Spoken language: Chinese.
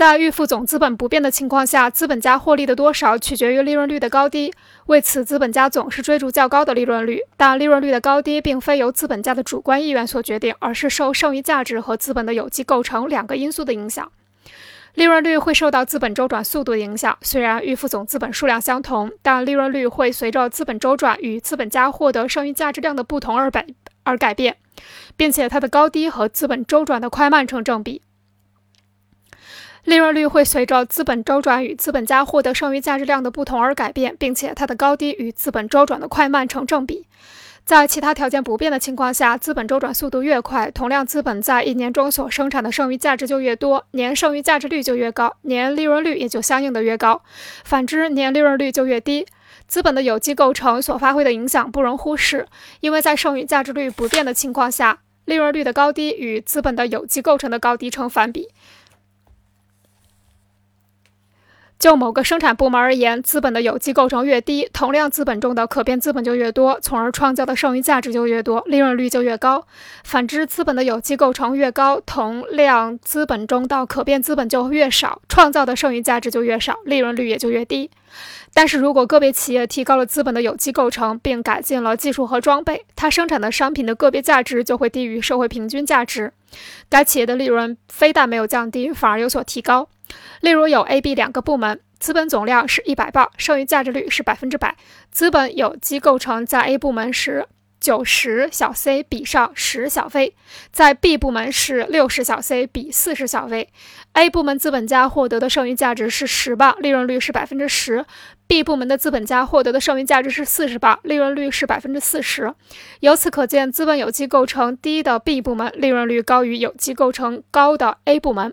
在预付总资本不变的情况下，资本家获利的多少取决于利润率的高低。为此，资本家总是追逐较高的利润率。但利润率的高低并非由资本家的主观意愿所决定，而是受剩余价值和资本的有机构成两个因素的影响。利润率会受到资本周转速度的影响。虽然预付总资本数量相同，但利润率会随着资本周转与资本家获得剩余价值量的不同而改而改变，并且它的高低和资本周转的快慢成正比。利润率会随着资本周转与资本家获得剩余价值量的不同而改变，并且它的高低与资本周转的快慢成正比。在其他条件不变的情况下，资本周转速度越快，同量资本在一年中所生产的剩余价值就越多，年剩余价值率就越高，年利润率也就相应的越高。反之，年利润率就越低。资本的有机构成所发挥的影响不容忽视，因为在剩余价值率不变的情况下，利润率的高低与资本的有机构成的高低成反比。就某个生产部门而言，资本的有机构成越低，同量资本中的可变资本就越多，从而创造的剩余价值就越多，利润率就越高。反之，资本的有机构成越高，同量资本中的可变资本就越少，创造的剩余价值就越少，利润率也就越低。但是如果个别企业提高了资本的有机构成，并改进了技术和装备，它生产的商品的个别价值就会低于社会平均价值，该企业的利润非但没有降低，反而有所提高。例如有 A、B 两个部门，资本总量是一百磅，剩余价值率是百分之百。资本有机构成在 A 部门时九十小 c 比上十小 v，在 B 部门是六十小 c 比四十小 v。A 部门资本家获得的剩余价值是十磅，利润率是百分之十；B 部门的资本家获得的剩余价值是四十磅，利润率是百分之四十。由此可见，资本有机构成低的 B 部门利润率高于有机构成高的 A 部门。